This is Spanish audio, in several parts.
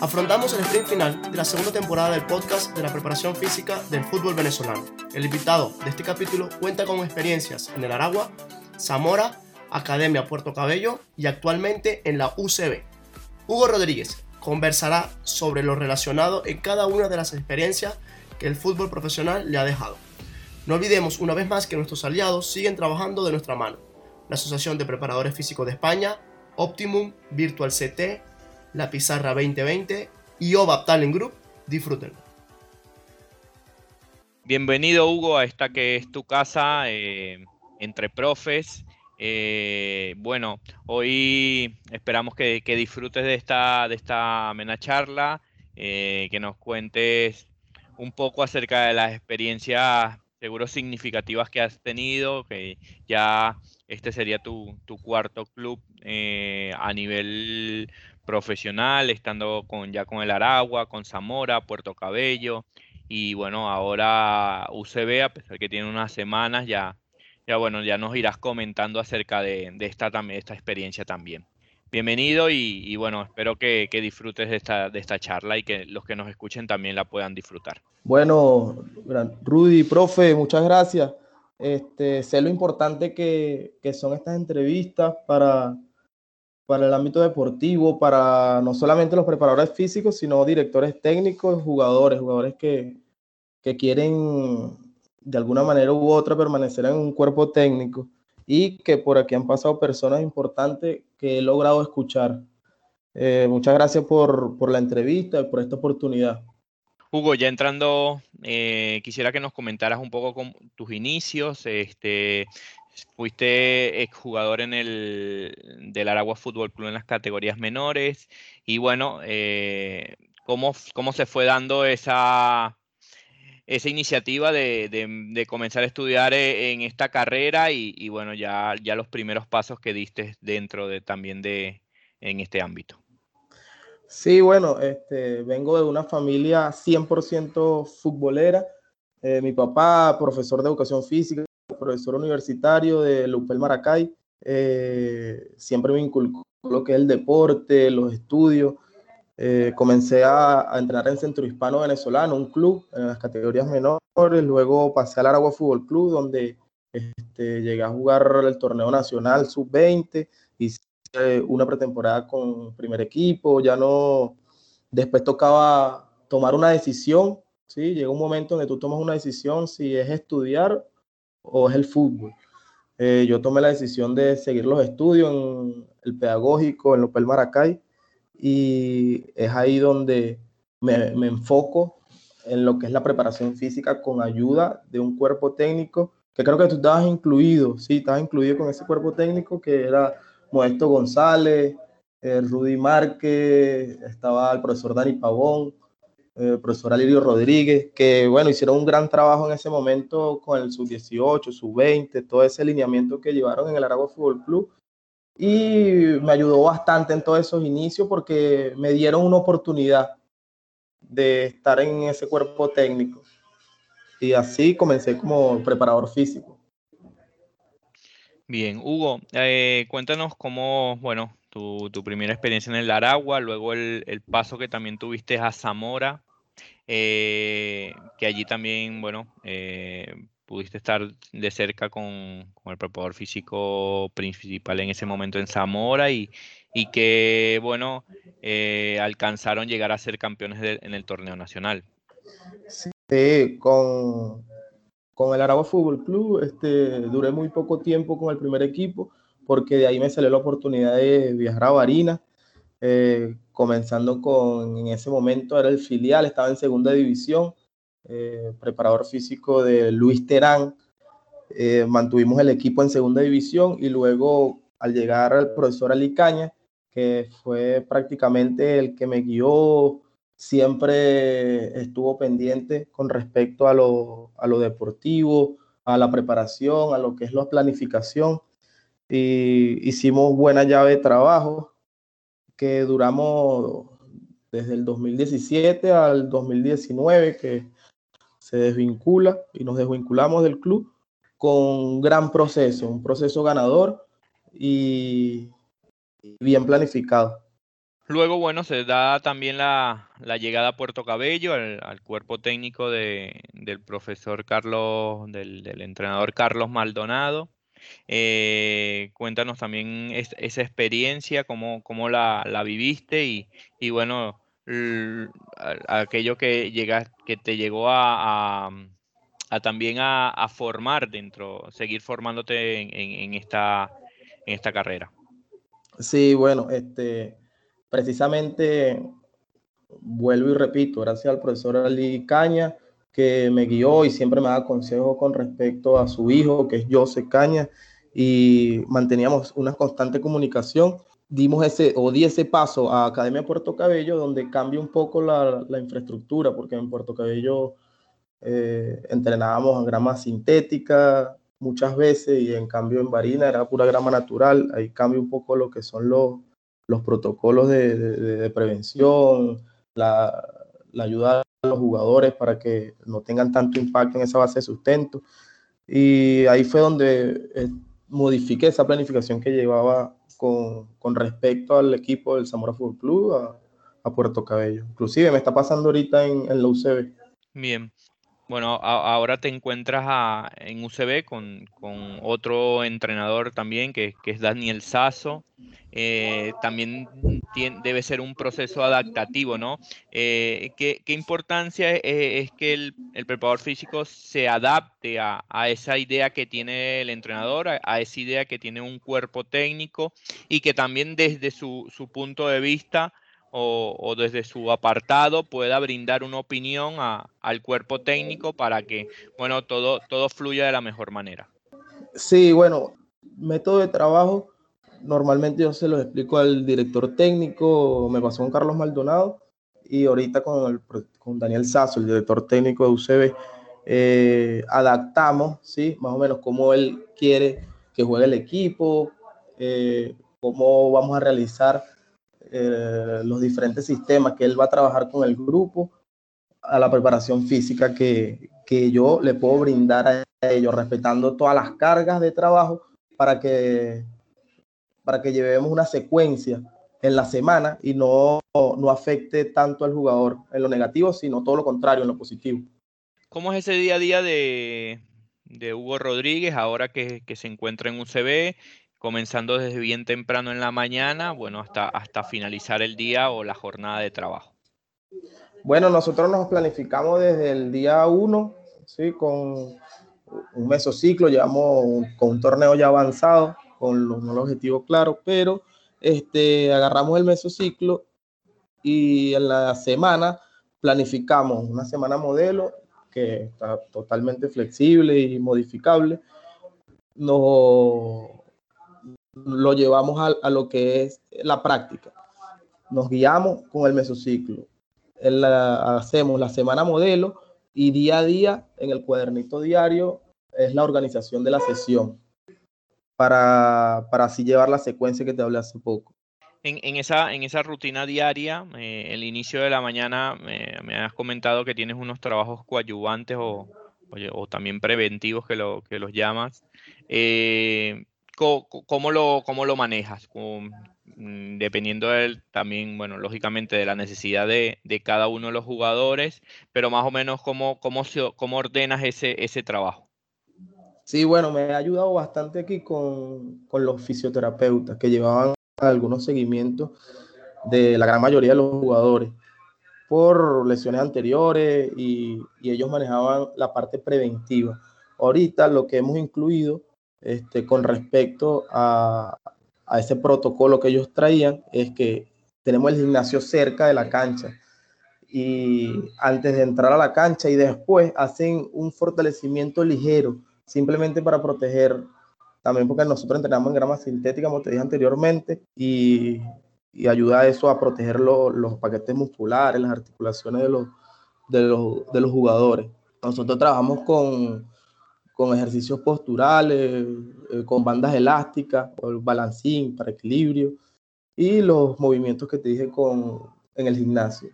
Afrontamos el sprint final de la segunda temporada del podcast de la preparación física del fútbol venezolano. El invitado de este capítulo cuenta con experiencias en el Aragua, Zamora, Academia Puerto Cabello y actualmente en la UCB. Hugo Rodríguez conversará sobre lo relacionado en cada una de las experiencias que el fútbol profesional le ha dejado. No olvidemos una vez más que nuestros aliados siguen trabajando de nuestra mano. La Asociación de Preparadores Físicos de España, Optimum, Virtual CT, La Pizarra 2020 y OVAP Talent Group. Disfrútenlo. Bienvenido Hugo a esta que es tu casa eh, entre profes eh, bueno, hoy esperamos que, disfrutes de esta, de esta amena charla, eh, que nos cuentes un poco acerca de las experiencias seguro significativas que has tenido, que ya este sería tu, cuarto club eh, a nivel profesional, estando con, ya con el Aragua, con Zamora, Puerto Cabello, y bueno, ahora UCB, a pesar que tiene unas semanas, ya ya bueno, ya nos irás comentando acerca de, esta, esta experiencia también. Bienvenido y, bueno, espero que, disfrutes de esta, de esta charla y que los que nos escuchen también la puedan disfrutar. Bueno, Rudy, profe, muchas gracias. Este, sé lo importante que, son estas entrevistas para, para el ámbito deportivo, para no solamente los preparadores físicos, sino directores técnicos, jugadores, jugadores que, que quieren de alguna manera u otra permanecer en un cuerpo técnico y que por aquí han pasado personas importantes que he logrado escuchar. Eh, muchas gracias por, por, la entrevista y por esta oportunidad. Hugo, ya entrando, eh, quisiera que nos comentaras un poco tus inicios. Este, fuiste exjugador en el del Aragua Fútbol Club en las categorías menores y bueno, eh, ¿cómo, ¿cómo se fue dando esa, esa iniciativa de, comenzar a estudiar eh, en esta carrera y, bueno, ya, ya los primeros pasos que diste dentro de también de en este ámbito. Sí, bueno, este, vengo de una familia 100% futbolera. Eh, mi papá, profesor de educación física, profesor universitario de Lupel Maracay, eh, siempre me inculcó lo que es el deporte, los estudios. Eh, comencé a, entrenar en Centro Hispano Venezolano, un club en las categorías menores, luego pasé al Aragua Fútbol Club, donde este, llegué a jugar el torneo nacional sub-20, hice una pretemporada con primer equipo, ya no, después tocaba tomar una decisión, ¿sí? llega un momento donde tú tomas una decisión si es estudiar o es el fútbol. Eh, yo tomé la decisión de seguir los estudios en el pedagógico, en Lopel Maracay, y es ahí donde me, me, enfoco en lo que es la preparación física con ayuda de un cuerpo técnico, que creo que tú estabas incluido, sí, estabas incluido con ese cuerpo técnico que era Modesto González, eh, Rudy Márquez, estaba el profesor Dani Pavón, el profesor Alirio Rodríguez, que bueno, hicieron un gran trabajo en ese momento con el sub-18, sub-20, todo ese lineamiento que llevaron en el Aragua Fútbol Club y me ayudó bastante en todos esos inicios porque me dieron una oportunidad de estar en ese cuerpo técnico. Y así comencé como preparador físico. Bien, Hugo, eh, cuéntanos cómo, bueno, tu, primera experiencia en el Aragua, luego el, paso que también tuviste a Zamora, eh, que allí también, bueno, eh, pudiste estar de cerca con, el preparador físico principal en ese momento en Zamora y, y que, bueno, eh, alcanzaron llegar a ser campeones en el torneo nacional. Sí, con, con el Aragua Fútbol Club este, duré muy poco tiempo con el primer equipo porque de ahí me salió la oportunidad de viajar a Barinas, eh, comenzando con, en ese momento era el filial, estaba en segunda división eh, preparador físico de Luis Terán. Eh, mantuvimos el equipo en segunda división y luego al llegar al profesor Alicaña, que fue prácticamente el que me guió, siempre estuvo pendiente con respecto a lo, a lo deportivo, a la preparación, a lo que es la planificación. Y hicimos buena llave de trabajo que duramos desde el 2017 al 2019, que se desvincula y nos desvinculamos del club con un gran proceso, un proceso ganador y bien planificado. Luego, bueno, se da también la, llegada a Puerto Cabello, al, cuerpo técnico del profesor Carlos, del, entrenador Carlos Maldonado. Eh, cuéntanos también esa experiencia, cómo, cómo la, viviste y, bueno, aquello que, llega, que te llegó a, también a, formar dentro, seguir formándote en, esta, en esta carrera. Sí, bueno, este precisamente, vuelvo y repito, gracias al profesor Ali Caña, que me guió y siempre me da consejos con respecto a su hijo, que es José Caña, y manteníamos una constante comunicación. Dimos ese, o di ese paso a Academia Puerto Cabello, donde cambia un poco la, infraestructura, porque en Puerto Cabello eh, entrenábamos en grama sintética muchas veces, y en cambio en Barina era pura grama natural. Ahí cambia un poco lo que son los, los protocolos de, prevención, la, ayuda a los jugadores para que no tengan tanto impacto en esa base de sustento. Y ahí fue donde eh, modifiqué esa planificación que llevaba con, respecto al equipo del Zamora Fútbol Club a, Puerto Cabello. Inclusive me está pasando ahorita en, en la UCB. Bien, bueno, ahora te encuentras en UCB con, otro entrenador también, que, es Daniel Sasso. Eh, también debe ser un proceso adaptativo, ¿no? Eh, ¿qué, importancia es, que el, preparador físico se adapte a, esa idea que tiene el entrenador, a, esa idea que tiene un cuerpo técnico y que también desde su punto de vista o, desde su apartado pueda brindar una opinión al cuerpo técnico para que bueno todo, todo fluya de la mejor manera. Sí, bueno, método de trabajo, normalmente yo se lo explico al director técnico, me pasó con Carlos Maldonado y ahorita con, con Daniel Sasso, el director técnico de UCB, eh, adaptamos, ¿sí? Más o menos cómo él quiere que juegue el equipo, eh, cómo vamos a realizar eh, los diferentes sistemas que él va a trabajar con el grupo, a la preparación física que, que yo le puedo brindar a ellos, respetando todas las cargas de trabajo para que, para que llevemos una secuencia en la semana y no, no afecte tanto al jugador en lo negativo, sino todo lo contrario, en lo positivo. ¿Cómo es ese día a día de, de Hugo Rodríguez ahora que, que, se encuentra en UCB comenzando desde bien temprano en la mañana, bueno, hasta, hasta finalizar el día o la jornada de trabajo? Bueno, nosotros nos planificamos desde el día 1, ¿sí? con un mesociclo, llevamos con un torneo ya avanzado, con los, objetivos claros, pero este, agarramos el mesociclo y en la semana planificamos una semana modelo que está totalmente flexible y modificable. Nos lo llevamos a, lo que es la práctica. Nos guiamos con el mesociclo. hacemos la semana modelo y día a día en el cuadernito diario es la organización de la sesión para, para así llevar la secuencia que te hablé hace poco. En, esa, en esa rutina diaria, eh, el inicio de la mañana, me has comentado que tienes unos trabajos coadyuvantes o, o, también preventivos que, lo, que los llamas. Eh, ¿Cómo, lo, cómo lo manejas? Mm, dependiendo del, también, bueno, lógicamente de la necesidad de, cada uno de los jugadores, pero más o menos cómo, cómo, cómo ordenas ese, ese trabajo. Sí, bueno, me ha ayudado bastante aquí con, los fisioterapeutas que llevaban algunos seguimientos de la gran mayoría de los jugadores por lesiones anteriores y, y ellos manejaban la parte preventiva. Ahorita lo que hemos incluido este, con respecto a, ese protocolo que ellos traían es que tenemos el gimnasio cerca de la cancha. Y antes de entrar a la cancha y después hacen un fortalecimiento ligero simplemente para proteger también porque nosotros entrenamos en grama sintética como te dije anteriormente y, y ayuda a eso a proteger los paquetes musculares las articulaciones de los, de los, de los jugadores. Nosotros trabajamos con con ejercicios posturales, eh, con bandas elásticas, el balancín para equilibrio y los movimientos que te dije con, en el gimnasio.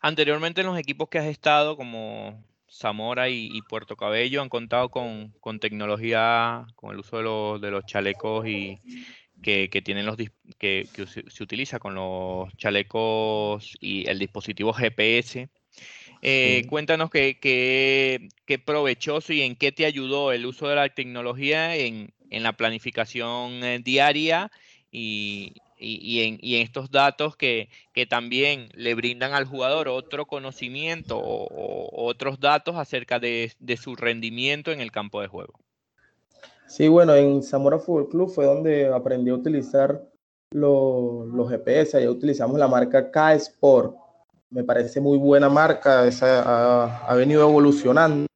Anteriormente en los equipos que has estado, como Zamora y, Puerto Cabello han contado con, tecnología, con el uso de los, de los chalecos y que, tienen los que, se, utiliza con los chalecos y el dispositivo GPS. Eh, cuéntanos qué, qué, provechoso y en qué te ayudó el uso de la tecnología en, la planificación eh, diaria y, y, en, estos datos que, también le brindan al jugador otro conocimiento o, otros datos acerca de, su rendimiento en el campo de juego. Sí, bueno, en Zamora Fútbol Club fue donde aprendí a utilizar los, GPS, ahí utilizamos la marca K-Sport. Me parece muy buena marca, esa ha, venido evolucionando.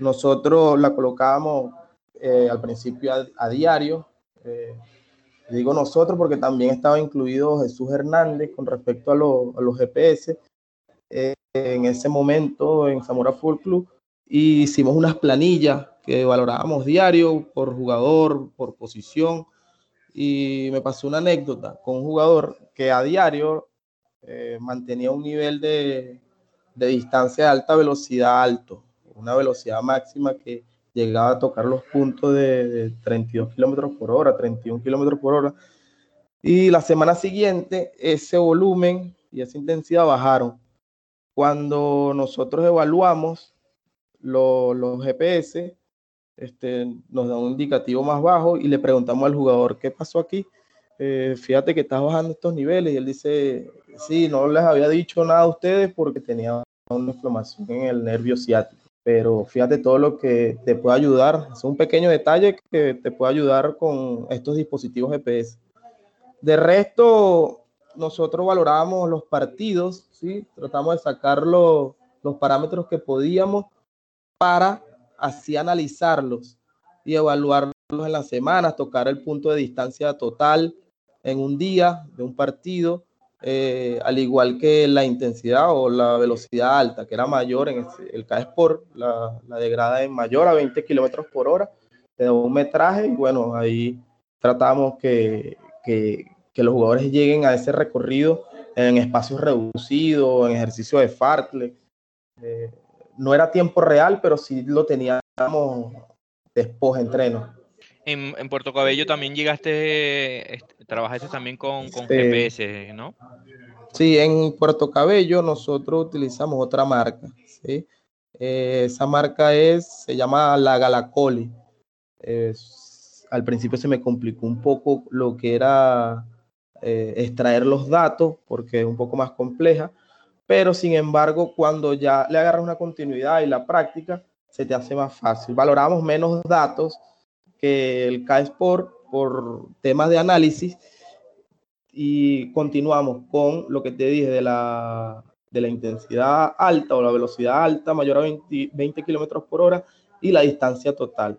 Nosotros la colocábamos eh, al principio a, diario, eh, Digo nosotros porque también estaba incluido Jesús Hernández con respecto a, los GPS eh, en ese momento en Zamora Fútbol Club y hicimos unas planillas que valorábamos diario por jugador, por posición y me pasó una anécdota con un jugador que a diario eh, mantenía un nivel de, de distancia de alta velocidad alto, una velocidad máxima que llegaba a tocar los puntos de, 32 kilómetros por hora, 31 kilómetros por hora. Y la semana siguiente ese volumen y esa intensidad bajaron. Cuando nosotros evaluamos los GPS, este, nos da un indicativo más bajo y le preguntamos al jugador, ¿qué pasó aquí? Eh, fíjate que estás bajando estos niveles y él dice, sí, no les había dicho nada a ustedes porque tenía una inflamación en el nervio ciático pero fíjate todo lo que te puede ayudar. Es un pequeño detalle que te puede ayudar con estos dispositivos GPS. De resto, nosotros valoramos los partidos, ¿sí? tratamos de sacar los, los parámetros que podíamos para así analizarlos y evaluarlos en las semanas, tocar el punto de distancia total en un día de un partido eh, al igual que la intensidad o la velocidad alta, que era mayor en el K-Sport, la, la, degrada en mayor a 20 kilómetros por hora, de un metraje, y bueno, ahí tratamos que, que, que, los jugadores lleguen a ese recorrido en espacios reducidos, en ejercicio de fartle. Eh, no era tiempo real, pero sí lo teníamos después entreno. En, en, Puerto Cabello también llegaste, trabajaste también con, con GPS, ¿no? Sí, en Puerto Cabello nosotros utilizamos otra marca, ¿sí? Eh, esa marca es, se llama la Galacoli. al principio se me complicó un poco lo que era eh, extraer los datos porque es un poco más compleja, pero sin embargo cuando ya le agarras una continuidad y la práctica, se te hace más fácil. Valoramos menos datos el K-Sport por temas de análisis y continuamos con lo que te dije de la, de la intensidad alta o la velocidad alta mayor a 20, 20 kilómetros por hora y la distancia total.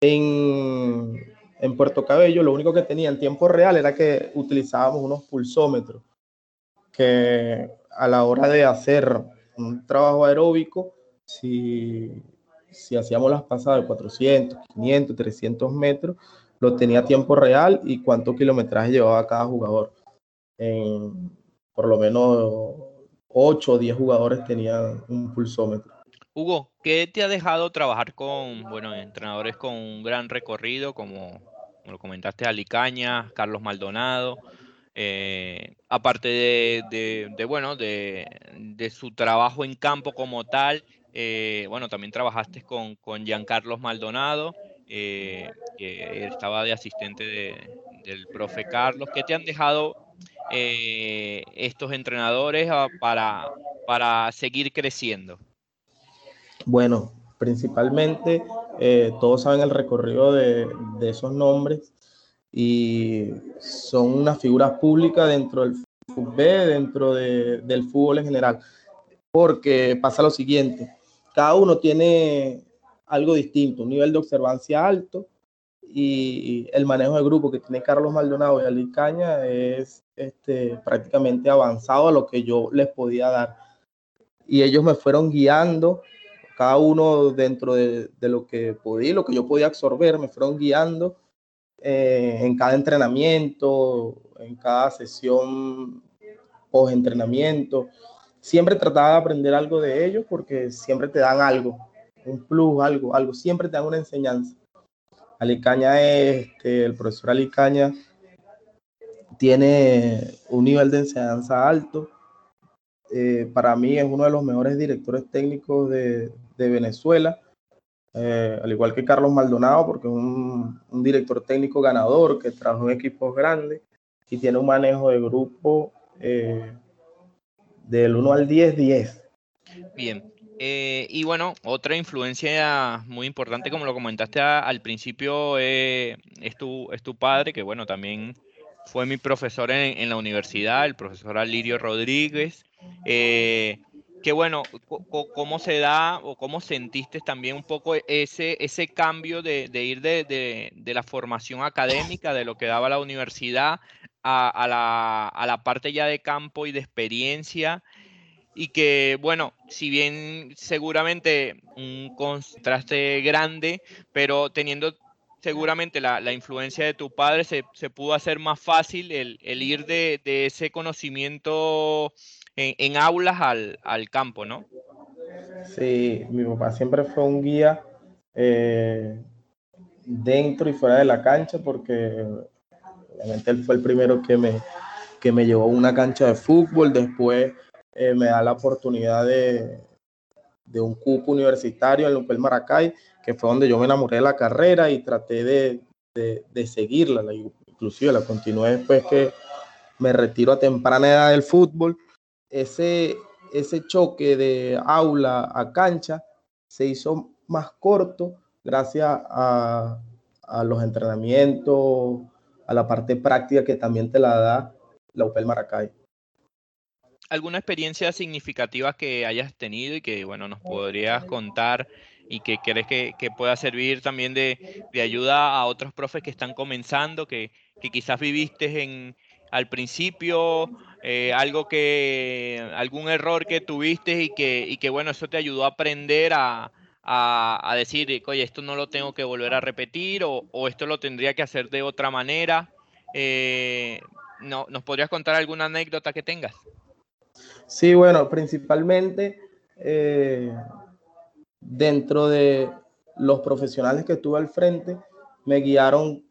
En, en Puerto Cabello lo único que tenía en tiempo real era que utilizábamos unos pulsómetros que a la hora de hacer un trabajo aeróbico, si si hacíamos las pasadas de 400, 500, 300 metros, lo tenía a tiempo real y cuánto kilometraje llevaba cada jugador. por lo menos 8 o 10 jugadores tenían un pulsómetro. Hugo, ¿qué te ha dejado trabajar con bueno, entrenadores con un gran recorrido, como, lo comentaste, Alicaña, Carlos Maldonado? Eh, aparte de, bueno, de, de, su trabajo en campo como tal eh, bueno, también trabajaste con, con Giancarlos Maldonado, eh, que estaba de asistente del profe Carlos. ¿Qué te han dejado eh, estos entrenadores ah, para, para seguir creciendo? Bueno, principalmente todos saben el recorrido de, esos nombres y son unas figuras públicas dentro del fútbol, dentro de, del fútbol en general, porque pasa lo siguiente, cada uno tiene algo distinto, un nivel de observancia alto y el manejo de grupo que tiene Carlos Maldonado y Ali Caña es este, prácticamente avanzado a lo que yo les podía dar. Y ellos me fueron guiando, cada uno dentro de, lo que podía, lo que yo podía absorber, me fueron guiando eh, en cada entrenamiento, en cada sesión post-entrenamiento siempre trataba de aprender algo de ellos porque siempre te dan algo, un plus, algo, algo, siempre te dan una enseñanza. Alicaña es, este, el profesor Alicaña tiene un nivel de enseñanza alto. Eh, para mí es uno de los mejores directores técnicos de, Venezuela, eh, al igual que Carlos Maldonado, porque es un, director técnico ganador que trabajó en equipos grandes y tiene un manejo de grupo eh, del 1 al 10, 10. Bien, eh, y bueno, otra influencia muy importante, como lo comentaste al principio, eh, es, tu, es tu padre, que bueno, también fue mi profesor en, la universidad, el profesor Alirio Rodríguez. Eh, que bueno, cómo se da o cómo sentiste también un poco ese, ese cambio de, ir de, la formación académica, de lo que daba la universidad, a, la, a la parte ya de campo y de experiencia y que, bueno, si bien seguramente un contraste grande, pero teniendo seguramente la, influencia de tu padre, se, pudo hacer más fácil el, ir de, ese conocimiento en, aulas al, campo, ¿no? Sí, mi papá siempre fue un guía eh, dentro y fuera de la cancha, porque obviamente él fue el primero que me, que me llevó a una cancha de fútbol, después eh, me da la oportunidad de, de un cupo universitario en Lupel Maracay, que fue donde yo me enamoré de la carrera y traté de, de, seguirla, la, inclusive la continué después que me retiro a temprana edad del fútbol. Ese, ese choque de aula a cancha se hizo más corto gracias a, a los entrenamientos, a la parte práctica que también te la da la UPEL Maracay alguna experiencia significativa que hayas tenido y que, bueno, nos podrías contar y que crees que, pueda servir también de, ayuda a otros profes que están comenzando, que, quizás viviste en, al principio, eh, algo que, algún error que tuviste y que, y que, bueno, eso te ayudó a aprender a, a, decir, oye, esto no lo tengo que volver a repetir o, esto lo tendría que hacer de otra manera. Eh, no, ¿Nos podrías contar alguna anécdota que tengas? Sí, bueno, principalmente eh, dentro de los profesionales que estuve al frente, me guiaron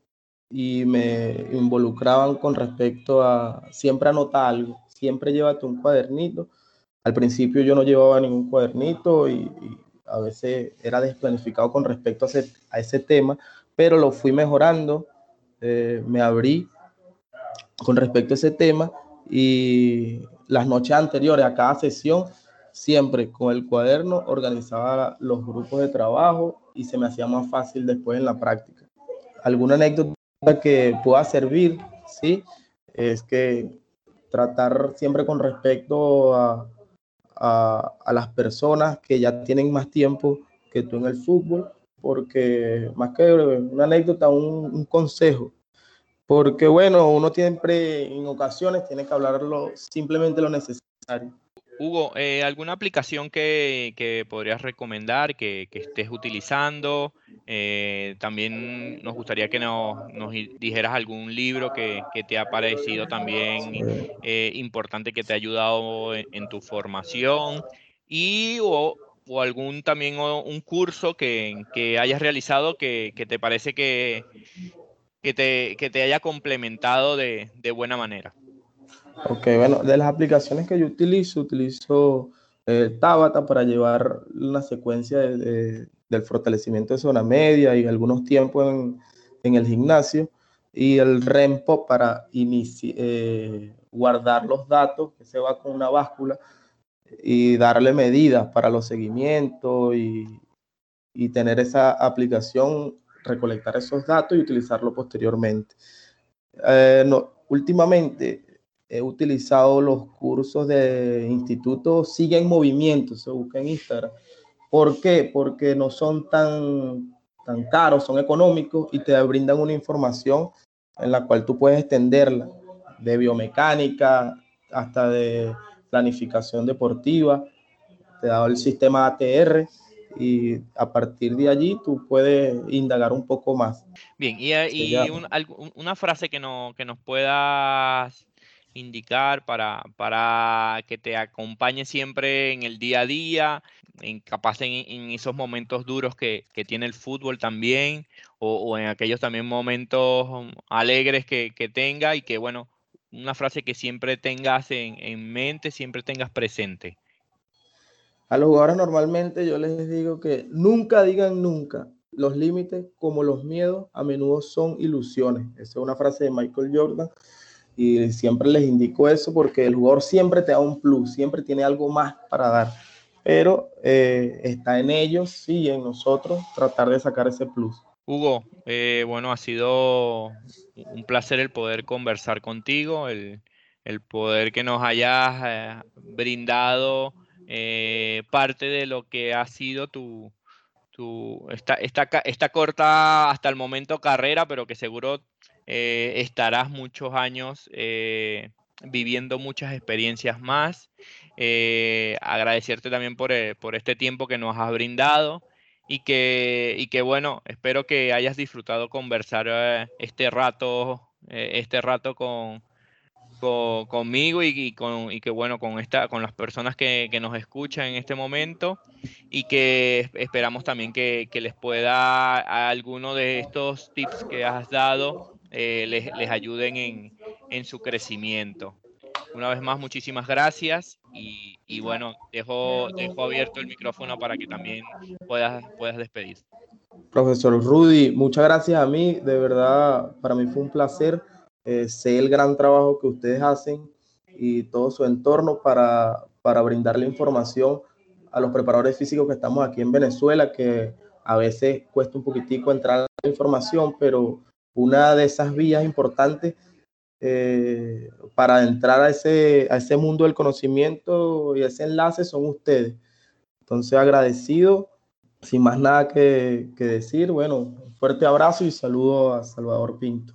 y me involucraban con respecto a siempre anota algo, siempre llévate un cuadernito. Al principio yo no llevaba ningún cuadernito y, a veces era desplanificado con respecto a ese, tema, pero lo fui mejorando, eh, me abrí con respecto a ese tema y las noches anteriores a cada sesión, siempre con el cuaderno organizaba los grupos de trabajo y se me hacía más fácil después en la práctica. Alguna anécdota que pueda servir, sí, es que tratar siempre con respecto a, a, las personas que ya tienen más tiempo que tú en el fútbol, porque más que una anécdota, un consejo, porque bueno, uno siempre en ocasiones tiene que hablarlo simplemente lo necesario. Hugo, eh, ¿alguna aplicación que, podrías recomendar que, estés utilizando? Eh, también nos gustaría que nos, dijeras algún libro que, te ha parecido también eh, importante, que te ha ayudado en, tu formación y o, algún también un curso que, hayas realizado que, te parece que, que te, que te haya complementado de, de, buena manera. Ok, bueno, de las aplicaciones que yo utilizo, utilizo eh, Tabata para llevar una secuencia de, del fortalecimiento de zona media y algunos tiempos en, en el gimnasio y el REMPO para eh, guardar los datos, que se va con una báscula y darle medidas para los seguimientos y, y tener esa aplicación recolectar esos datos y utilizarlo posteriormente. Eh, no, últimamente he utilizado los cursos de instituto Sigue en Movimiento, se busca en Instagram. ¿Por qué? Porque no son tan, tan caros, son económicos y te brindan una información en la cual tú puedes extenderla, de biomecánica hasta de planificación deportiva, te da el sistema ATR y a partir de allí tú puedes indagar un poco más. Bien, y, y una frase que, no, que nos puedas indicar para, para que te acompañe siempre en el día a día, en, capaz en, esos momentos duros que, tiene el fútbol también, o, en aquellos también momentos um, alegres que, tenga y que, bueno, una frase que siempre tengas en, en mente, siempre tengas presente. A los jugadores normalmente yo les digo que nunca digan nunca. Los límites, como los miedos, a menudo son ilusiones. Esa es una frase de Michael Jordan y siempre les indico eso porque el jugador siempre te da un plus, siempre tiene algo más para dar, pero eh, está en ellos y en nosotros tratar de sacar ese plus. Hugo, eh, bueno, ha sido un placer el poder conversar contigo, el, poder que nos hayas eh, brindado parte de lo que ha sido tu, tu esta, esta, esta corta hasta el momento carrera, pero que seguro eh, estarás muchos años eh, viviendo muchas experiencias más. Eh, agradecerte también por, por, este tiempo que nos has brindado y que, y que bueno, espero que hayas disfrutado conversar este rato, este rato con, conmigo y, con, y que bueno, con, esta, con las personas que, que, nos escuchan en este momento y que esperamos también que, que les pueda alguno de estos tips que has dado eh, les, les, ayuden en, en, su crecimiento. Una vez más, muchísimas gracias y, y, bueno, dejo, dejo abierto el micrófono para que también puedas, puedas despedir. Profesor Rudy, muchas gracias a mí, de verdad, para mí fue un placer. Eh, sé el gran trabajo que ustedes hacen y todo su entorno para, para brindarle información a los preparadores físicos que estamos aquí en Venezuela, que a veces cuesta un poquitico entrar la información, pero una de esas vías importantes eh, para entrar a ese, a ese mundo del conocimiento y ese enlace son ustedes. Entonces, agradecido, sin más nada que, decir, bueno, fuerte abrazo y saludo a Salvador Pinto.